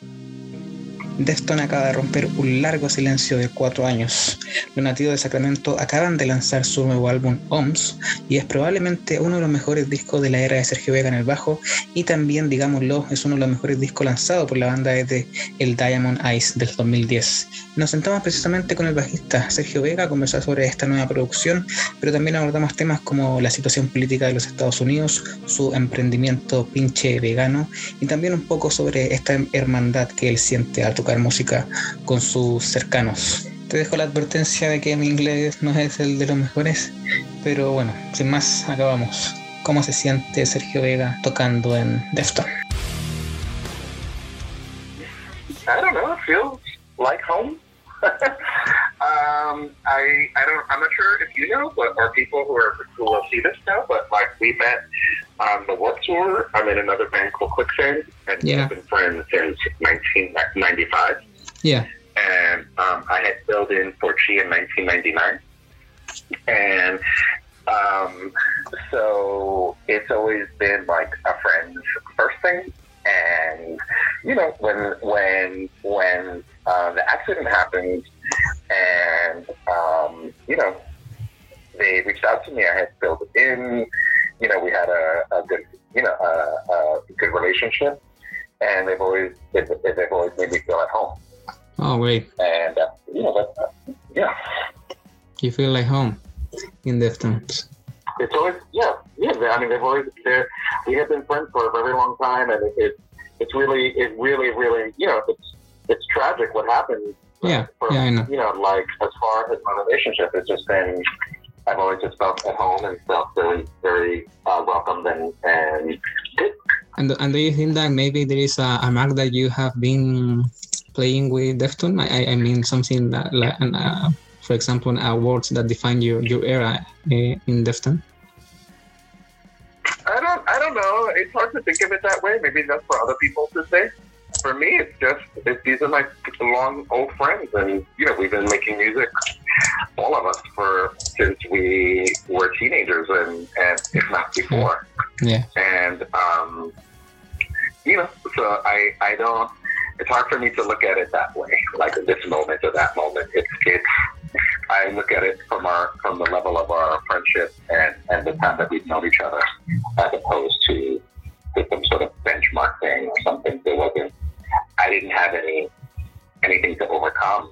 Thank you. Defton acaba de romper un largo silencio de cuatro años. Los nativos de Sacramento acaban de lanzar su nuevo álbum OMS y es probablemente uno de los mejores discos de la era de Sergio Vega en el bajo y también, digámoslo, es uno de los mejores discos lanzados por la banda desde el Diamond Eyes del 2010. Nos sentamos precisamente con el bajista Sergio Vega a conversar sobre esta nueva producción, pero también abordamos temas como la situación política de los Estados Unidos, su emprendimiento pinche vegano y también un poco sobre esta hermandad que él siente al tocar música con sus cercanos. Te dejo la advertencia de que mi inglés no es el de los mejores, pero bueno, sin más, acabamos. ¿Cómo se siente Sergio Vega tocando en Defton? I don't know. Feels like home. um, I I don't. I'm not sure if you know, but or people who are who will see this now, but like we met on the Warped Tour. I'm in another band called Quicksand, and yeah. we've been friends since 1995. Yeah. And um, I had filled in for Chi in 1999, and um, so it's always been like a friend's first thing. And you know, when when when uh, the accident happened, and um, you know, they reached out to me. I had filled in you know, we had a, a good, you know, a, a, good relationship, and they've always they've, they've always made me feel at home. Oh, great! And uh, you know, but, uh, yeah, you feel like home in Deftones. It's always yeah, yeah. I mean, they've always they we have been friends for a very long time, and it, it it's really it really really you know it's it's tragic what happened. Yeah, for, yeah, I know. You know, like as far as my relationship, it's just been I've always just felt at home and felt very, very uh, welcomed and, and good. And, and do you think that maybe there is a, a mark that you have been playing with Deftone? I, I mean, something that, like, uh, for example, awards that define your, your era uh, in Deftone? I don't, I don't know. It's hard to think of it that way. Maybe that's for other people to say for me, it's just it, these are my long old friends, and you know we've been making music, all of us, for since we were teenagers, and and if not before. Yeah. And um, you know, so I I don't. It's hard for me to look at it that way, like this moment or that moment. It's it's. I look at it from our from the level of our friendship and and the time that we've known each other, as opposed to some sort of benchmark thing or something. There wasn't I didn't have any anything to overcome.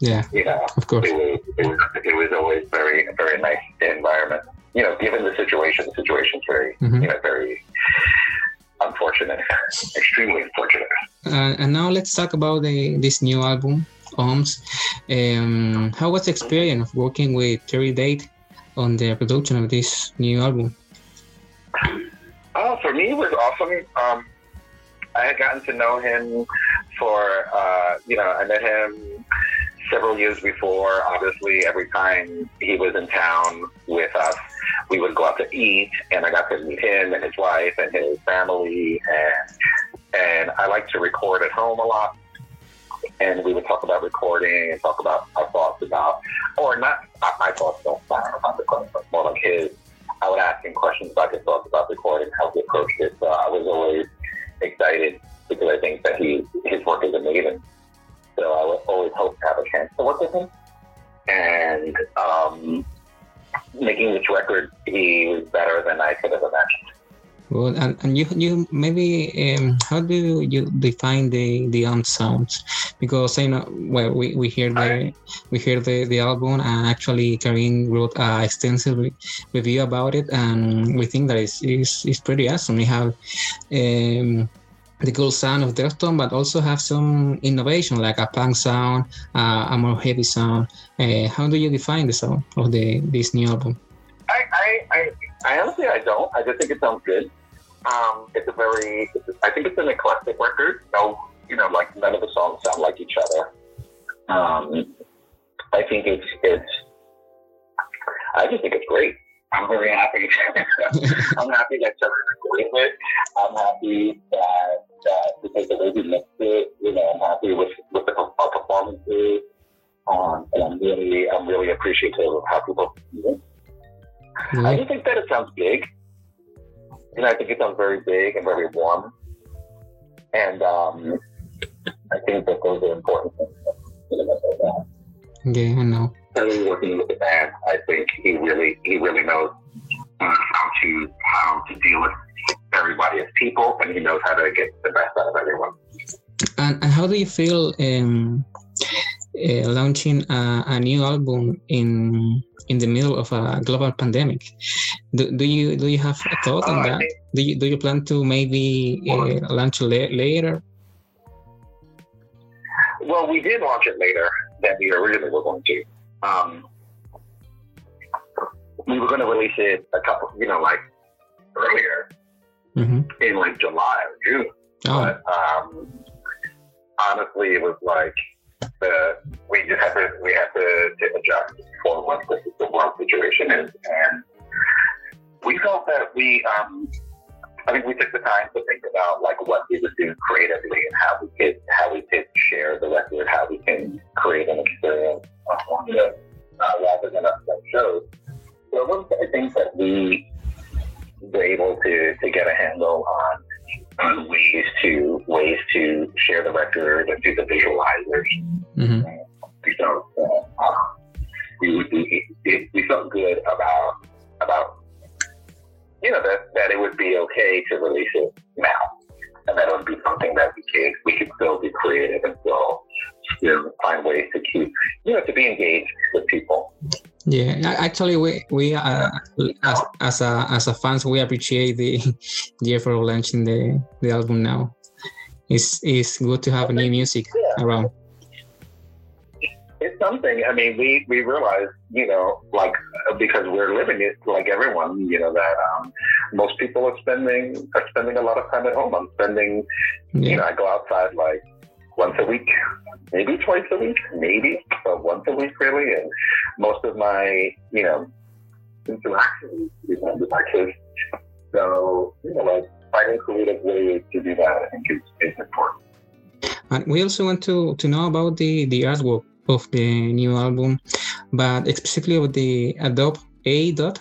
Yeah, you know, of course, it was, it was it was always very very nice environment. You know, given the situation, the situation's very mm-hmm. you know very unfortunate, extremely unfortunate. Uh, and now let's talk about the this new album, Ohms. Um, how was the experience of working with Terry Date on the production of this new album? Oh, for me, it was awesome. Um, I had gotten to know him for, uh, you know, I met him several years before. Obviously, every time he was in town with us, we would go out to eat, and I got to meet him and his wife and his family, and and I like to record at home a lot. And we would talk about recording and talk about our thoughts about, or not, my thoughts, don't matter about recording, but more like his. I would ask him questions about his thoughts about recording, how he approached it. So I was always excited because I think that he his work is amazing. So I would always hope to have a chance to work with him. And um, making this record, he was better than I could have imagined. Well, and, and you you maybe um, how do you define the the um sounds? Because you know, well, we, we hear the we hear the, the album, and actually Karim wrote an extensive re- review about it, and we think that it's it's, it's pretty awesome. We have um, the cool sound of Defton, but also have some innovation like a punk sound, uh, a more heavy sound. Uh, how do you define the sound of the this new album? I, I, I, I honestly I don't. I just think it sounds good. Um, it's a very, I think it's an eclectic record. No, you know, like none of the songs sound like each other. Um, I think it's, it's, I just think it's great. I'm very happy. I'm happy that Trevor recorded it. I'm happy that, that because the way we mixed it, you know, I'm happy with, with the our performances. Um, and I'm really, I'm really appreciative of how people. Mm-hmm. I just think that it sounds big. You know, I think it sounds very big and very warm. and um, I think that those are important things. Yeah, I know. Really working with the band, I think he really he really knows how to how to deal with everybody as people, and he knows how to get the best out of everyone. And, and how do you feel um, uh, launching a, a, new album in in the middle of a global pandemic? Do, do you do you have a thought on that? Do you do you plan to maybe uh, launch la- later? Well, we did launch it later than we originally were going to. Um, we were going to release it a couple, you know, like earlier mm-hmm. in like July or June. Oh. But um, honestly, it was like the we just had to we had to, to adjust for what the, the world situation is, and we felt that we um, I think we took the time to think about like what we would do creatively and actually, we we uh, as as a as a fans we appreciate the the effort of launching the the album now. It's it's good to have new music yeah. around. It's something. I mean, we we realize, you know, like because we're living it like everyone, you know, that um, most people are spending are spending a lot of time at home. I'm spending, yeah. you know, I go outside like once a week, maybe twice a week, maybe, but once a week really. And most of my, you know, interactions with my kids. So, you know, like finding creative ways to do that, I think is, is important. And we also want to, to know about the, the artwork of the new album, but specifically of the Adopt A dot.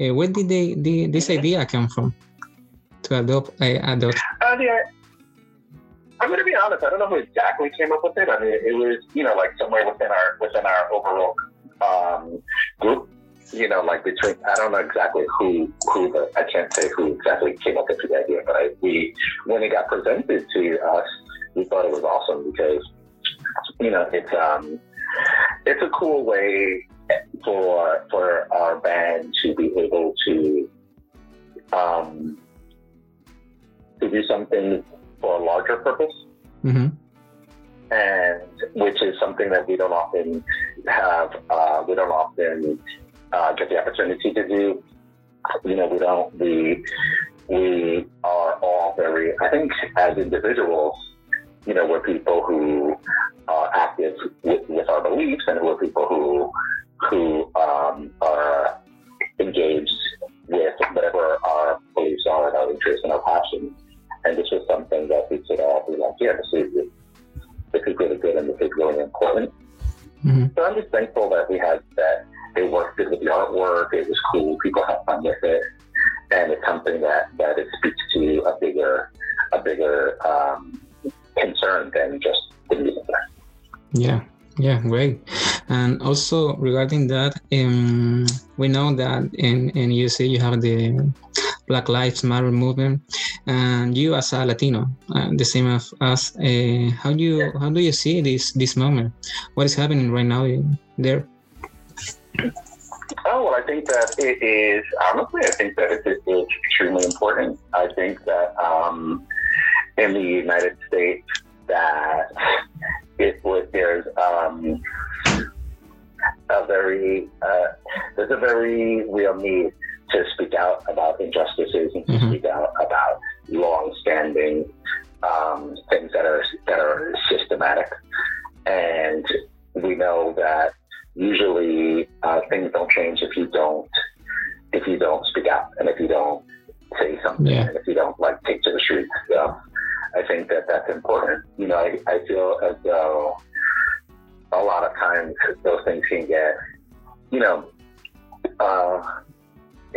Uh, where did they, the, this idea come from to adopt a adopt? Uh, I'm going to be honest. I don't know who exactly came up with it. I mean, it was you know like somewhere within our within our overall um, group. You know, like between I don't know exactly who who the I can't say who exactly came up with the idea, but I, we when it got presented to us, we thought it was awesome because you know it's um it's a cool way for for our band to be able to um to do something for a larger purpose. Mm-hmm. And which is something that we don't often have, uh, we don't often uh, get the opportunity to do. You know, we don't, we, we are all very, I think as individuals, you know, we're people who are active with, with our beliefs and we're people who, who um, are engaged with whatever our beliefs are and our interests and our passions. And this was something that we could all be like, yeah, this is, this is really good and this is really important. Mm-hmm. So I'm just thankful that we had that. It worked good with the artwork. It was cool. People had fun with it, and it's something that that it speaks to a bigger, a bigger um, concern than just the music. Yeah, yeah, great. And also regarding that, um, we know that in in USA you have the Black Lives Matter movement, and you as a Latino, uh, the same as us, uh, how do you how do you see this this moment? What is happening right now there? Oh well, I think that it is honestly. I think that it is extremely important. I think that um, in the United States, that it would there's um, a very uh, there's a very real need to speak out about injustices and to mm-hmm. speak out about long-standing um, things that are that are systematic. And we know that usually uh, things don't change if you don't if you don't speak out and if you don't say something yeah. and if you don't like take to the streets. So I think that that's important. You know, I, I feel as though a lot of times those things can get, you know, uh,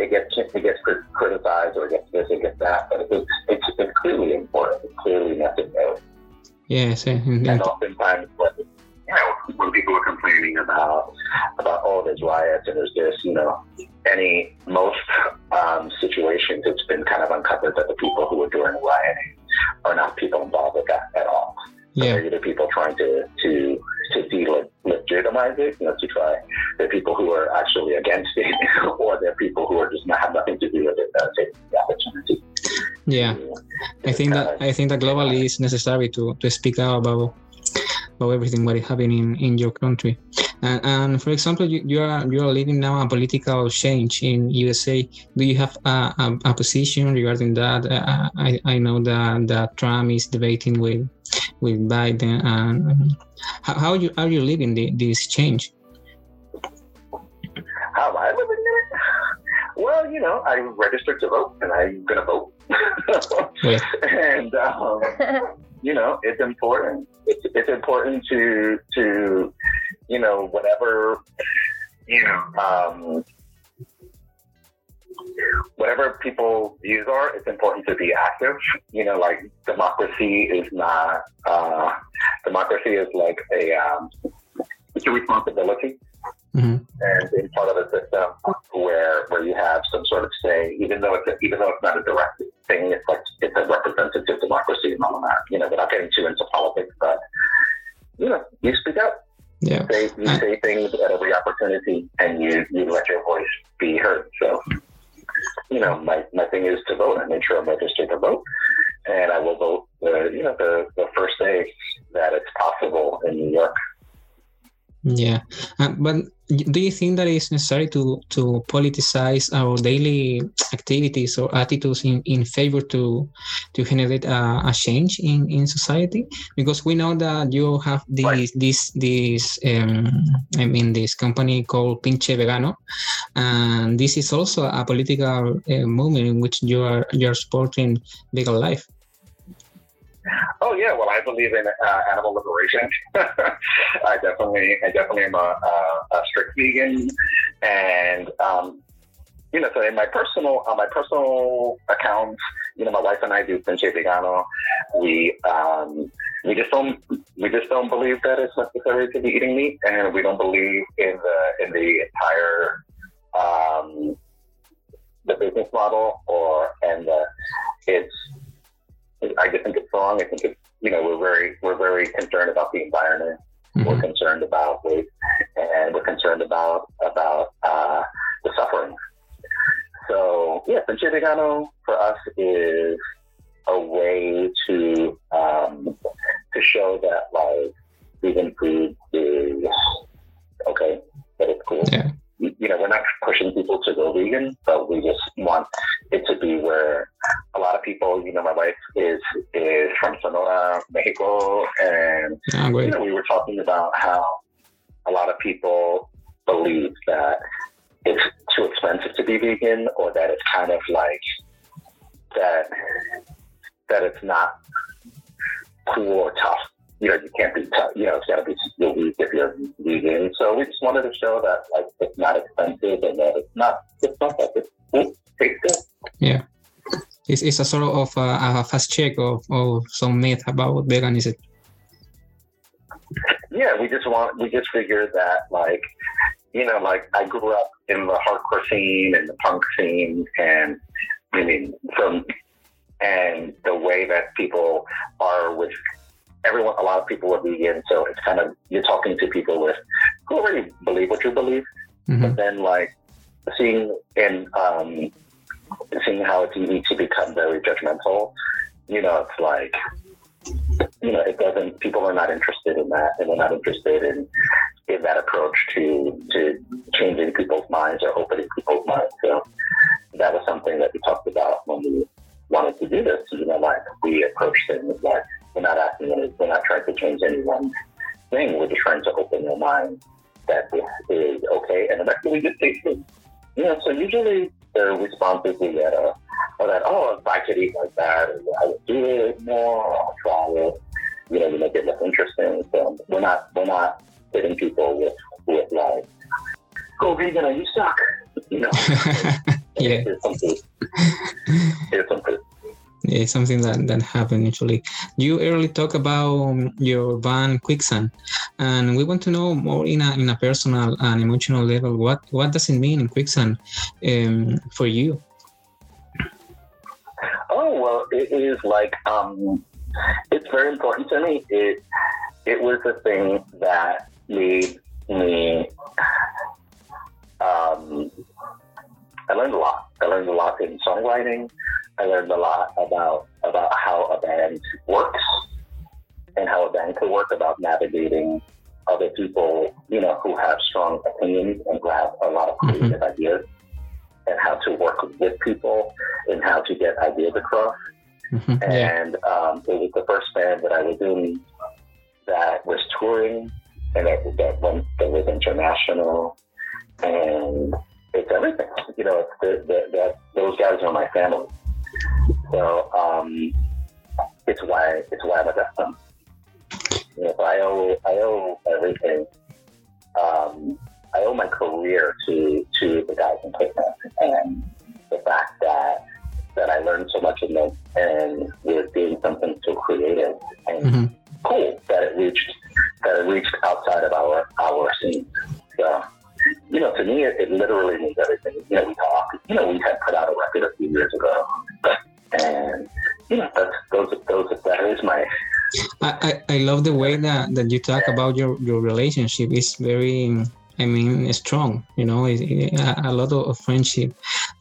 it gets it gets criticized or it gets this, it gets that, but it's it's, it's clearly important. It's clearly necessary. Yes, and oftentimes when you know when people are complaining about about oh there's riots and there's this, you know, any most um, situations it's been kind of uncovered that the people who are doing rioting are not people involved with that at all. Yeah. They're people trying to to to delegitimize it, you know, to try. They're people who are actually against it, or they're people who are just not have nothing to do with it, uh, taking the opportunity. Yeah, I think that I think that globally it's necessary to to speak out about about everything what is happening in your country. And, and for example, you, you, are you are leading now a political change in USA. Do you have a, a, a position regarding that? Uh, I, I know that that Trump is debating with with Biden. And how, how you are you living the, this change? How am I living it? Well, you know, I'm registered to vote, and I'm gonna vote. and um, you know, it's important. It's, it's important to to you know whatever you know um, whatever people's views are, it's important to be active. You know, like democracy is not uh, democracy is like a um, it's a responsibility. Mm-hmm. And in part of a system where where you have some sort of say, even though it's a, even though it's not a direct thing, it's like it's a representative democracy and all that. You know, without getting too into politics, but you know, you speak up. Yeah. You say, you say things at every opportunity, and you you let your voice be heard. So, you know, my my thing is to vote. I make sure I'm registered to vote, and I will vote. Uh, you know, the the first day that it's possible in New York. Yeah, uh, but do you think that it's necessary to to politicize our daily activities or attitudes in, in favor to to generate a, a change in, in society? Because we know that you have this this this um, I mean this company called Pinche Vegano, and this is also a political uh, movement in which you are you are supporting vegan life. I believe in uh, animal liberation. I definitely, I definitely am a, a, a strict vegan, and um, you know, so in my personal, on my personal accounts, you know, my wife and I do Pinche Vegano. We um, we just don't we just don't believe that it's necessary to be eating meat, and we don't believe in the in the entire um, the business model or and it's I just think it's wrong. I think it's you know we're very we're very concerned about the environment. Mm-hmm. We're concerned about waste, and we're concerned about about uh, the suffering. So yeah, Vegano for us is a way to um, to show that like vegan food is okay, that it's cool. Yeah know, we're not pushing people to go vegan, but we just want it to be where a lot of people, you know, my wife is is from Sonora, Mexico, and oh, you know, we were talking about how a lot of people believe that it's too expensive to be vegan, or that it's kind of like that that it's not cool or tough you know, you can't be, tough, you know, it's got to be you'll be if you're vegan. So we just wanted to show that like it's not expensive and that it's not it's not that it's, it tastes good. Yeah, it's, it's a sort of a, a fast check of, of some myth about veganism. Yeah, we just want we just figured that like you know like I grew up in the hardcore scene and the punk scene and I mean from and the way that people are with everyone, a lot of people are vegan, so it's kind of you're talking to people with who already believe what you believe, mm-hmm. but then like seeing and um, seeing how it's easy to become very judgmental. You know, it's like you know, it doesn't. People are not interested in that, and they're not interested in in that approach to to changing people's minds or opening people's minds. So that was something that we talked about when we wanted to do this. You know, like we approach things like we're not asking any, we're not trying to change anyone's thing. We're just trying to open their mind that this is okay and eventually just takes it. You know, so usually the responses we get are, are oh, that, oh, if I could eat like that, or I would do it more, or I'll try it. You know, you make it less interesting. So we're not we're not hitting people with with like, go vegan or you suck. You know. Yeah. Here's some food. Here's some food. It's something that that happened usually. You early talk about your band Quicksand, and we want to know more in a in a personal and emotional level. What what does it mean in Quicksand um, for you? Oh well, it is like um, it's very important to me. It it was the thing that made me. Um, I learned a lot. I learned a lot in songwriting. I learned a lot about about how a band works and how a band could work about navigating other people, you know, who have strong opinions and who have a lot of Mhm. creative ideas, and how to work with people and how to get ideas across. Mhm, Yeah. And um, it was the first band that I was in that was touring and that, that went that was international, and it's everything. You know, it's the, the, that those guys are my family. So um, it's why it's why I'm a Deftones. You know, so I owe I owe everything. Um, I owe my career to to the guys in Quicksand and the fact that that I learned so much in them and we're doing something so creative and Mhm. cool that it reached that it reached outside of our our scene. So you know, to me, it, it literally means everything. You know, we talk. You know, we had put out a record a few years ago, and you know, that's those those that is my I, I, I love the way that, that you talk about your, your relationship. It's very, I mean, strong. You know, it, it- a, a lot of friendship,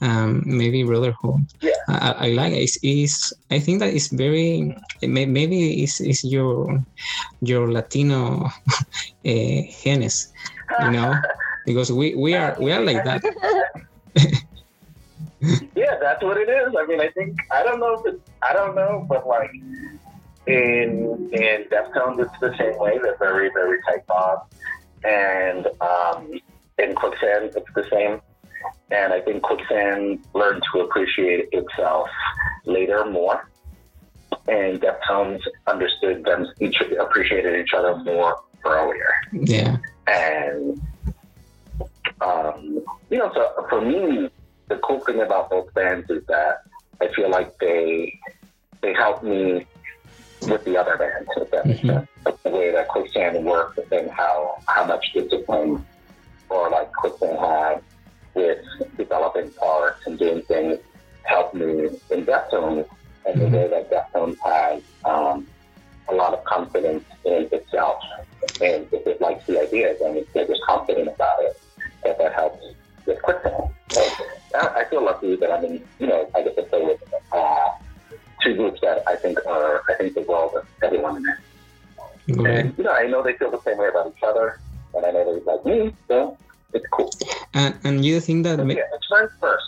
um, maybe brotherhood. Yeah. I, I like it. It's, it's, I think that it's very, it may, maybe it's, it's your your Latino uh, genes, you know, because we, we are we are like that. That's what it is. I mean, I think I don't know if it's, I don't know, but like in in Deftones, it's the same way. They're very very tight bond, and um, in Quicksand, it's the same. And I think Quicksand learned to appreciate itself later more, and Deftones understood them each appreciated each other more earlier Yeah. and um, you know, so for me, the cool thing about both bands is that I feel like they they help me with the other bands, if that makes Mhm. sense. Like the way that Quicksand worked and how how much discipline or like Quicksand had with developing parts and doing things helped me in Deftones and the Mhm. way that Deftones has um, a lot of confidence in itself. And if it likes the ideas and if they're just confident about it, that that helps with Quicksand. So I, I feel lucky that I'm in, you know, I get to play with uh, two groups that I think are, I think the world of everyone in. And, you know, I know they feel the same way about each other, and I know they're like me, so it's cool. And and you think that So, ma- yeah, it's friends first.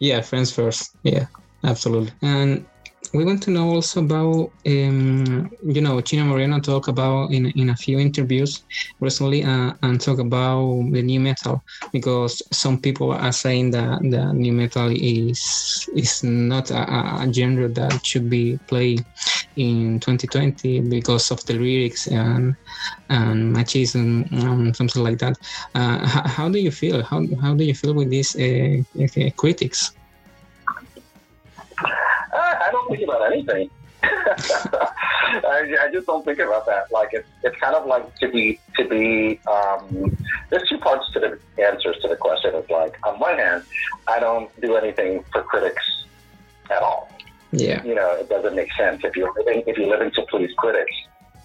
Yeah, friends first. Yeah, absolutely. And we want to know also about, um, you know, Chino Moreno talk about in, in a few interviews recently uh, and talk about the nu metal because some people are saying that the nu metal is is not a, a genre that should be played in 2020 because of the lyrics and and machism and something like that. Uh, how, how do you feel? How, how do you feel with these uh, uh, critics? Think about anything. I, I just don't think about that. Like it's it's kind of like to be to be. Um, there's two parts to the answers to the question. It's like on one hand, I don't do anything for critics at all. Yeah. You know, it doesn't make sense if you're living if you're living to please critics.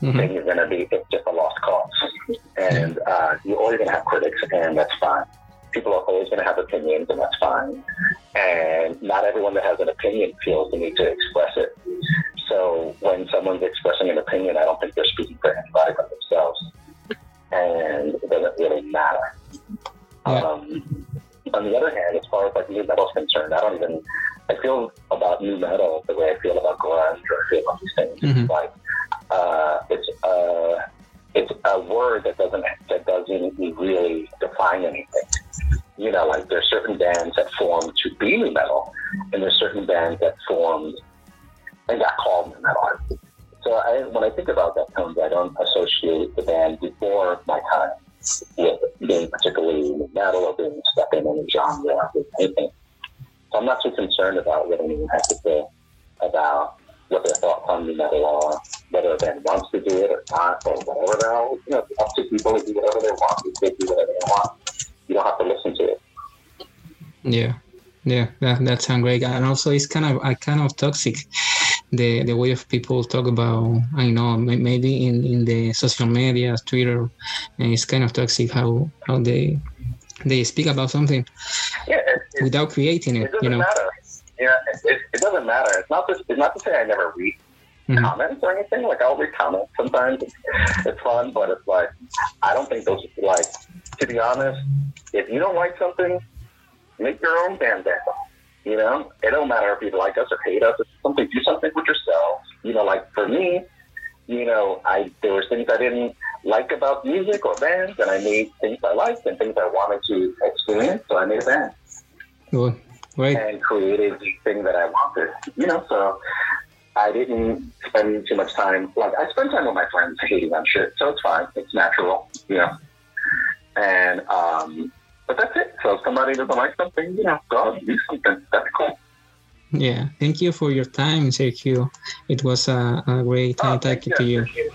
Mhm. then you're going to be it's just a lost cause. And uh, you're always going to have critics, and that's fine. People are always going to have opinions, and that's fine. And not everyone that has an opinion feels the need to express it. So when someone's expressing an opinion, I don't think they're speaking for anybody but themselves. And it doesn't really matter. Yeah. Um, on the other hand, as far as like nu metal is concerned, I don't even I feel about nu metal the way I feel about grunge or I feel about these things. Mhm. Like uh, it's a it's a word that doesn't that doesn't really define anything. You know, like there's certain bands that formed to be nu metal, and there's certain bands that formed and got called nu metal. So I, when I think about Deftones, I don't associate the band before my time with being particularly metal or being stuck in any genre or anything. So I'm not too concerned about what anyone has to say about what their thoughts on nu metal are, whether a band wants to do it or not, or whatever the hell. You know, up to people to do whatever they want. They do whatever they want. You don't have to listen to it. Yeah. Yeah, that, that sounds great. And also, it's kind of uh, kind of toxic the the way of people talk about I know maybe in, in the social media, Twitter, and it's kind of toxic how how they they speak about something yeah, it, it, without creating it. it you know, matter. yeah, it, it, doesn't matter. It's not this, it's not to say I never read mm-hmm. comments or anything. Like I'll read comments sometimes. It's, it's fun, but it's like I don't think those like to be honest. If you don't like something, make your own bandana. You know, it don't matter if you like us or hate us. It's something. Do something with yourself. You know, like for me, you know, I there were things I didn't like about music or bands, and I made things I liked and things I wanted to experience. So I made a band. Cool. Right. And created the thing that I wanted. You know, so I didn't spend too much time. Like I spend time with my friends hating on shit, so it's fine. It's natural. You know. And um, but that's it. So if somebody doesn't like something, you know, go and do something. That's cool. Yeah, thank you for your time, Sergio. It was a, a great time oh, talking to you. you.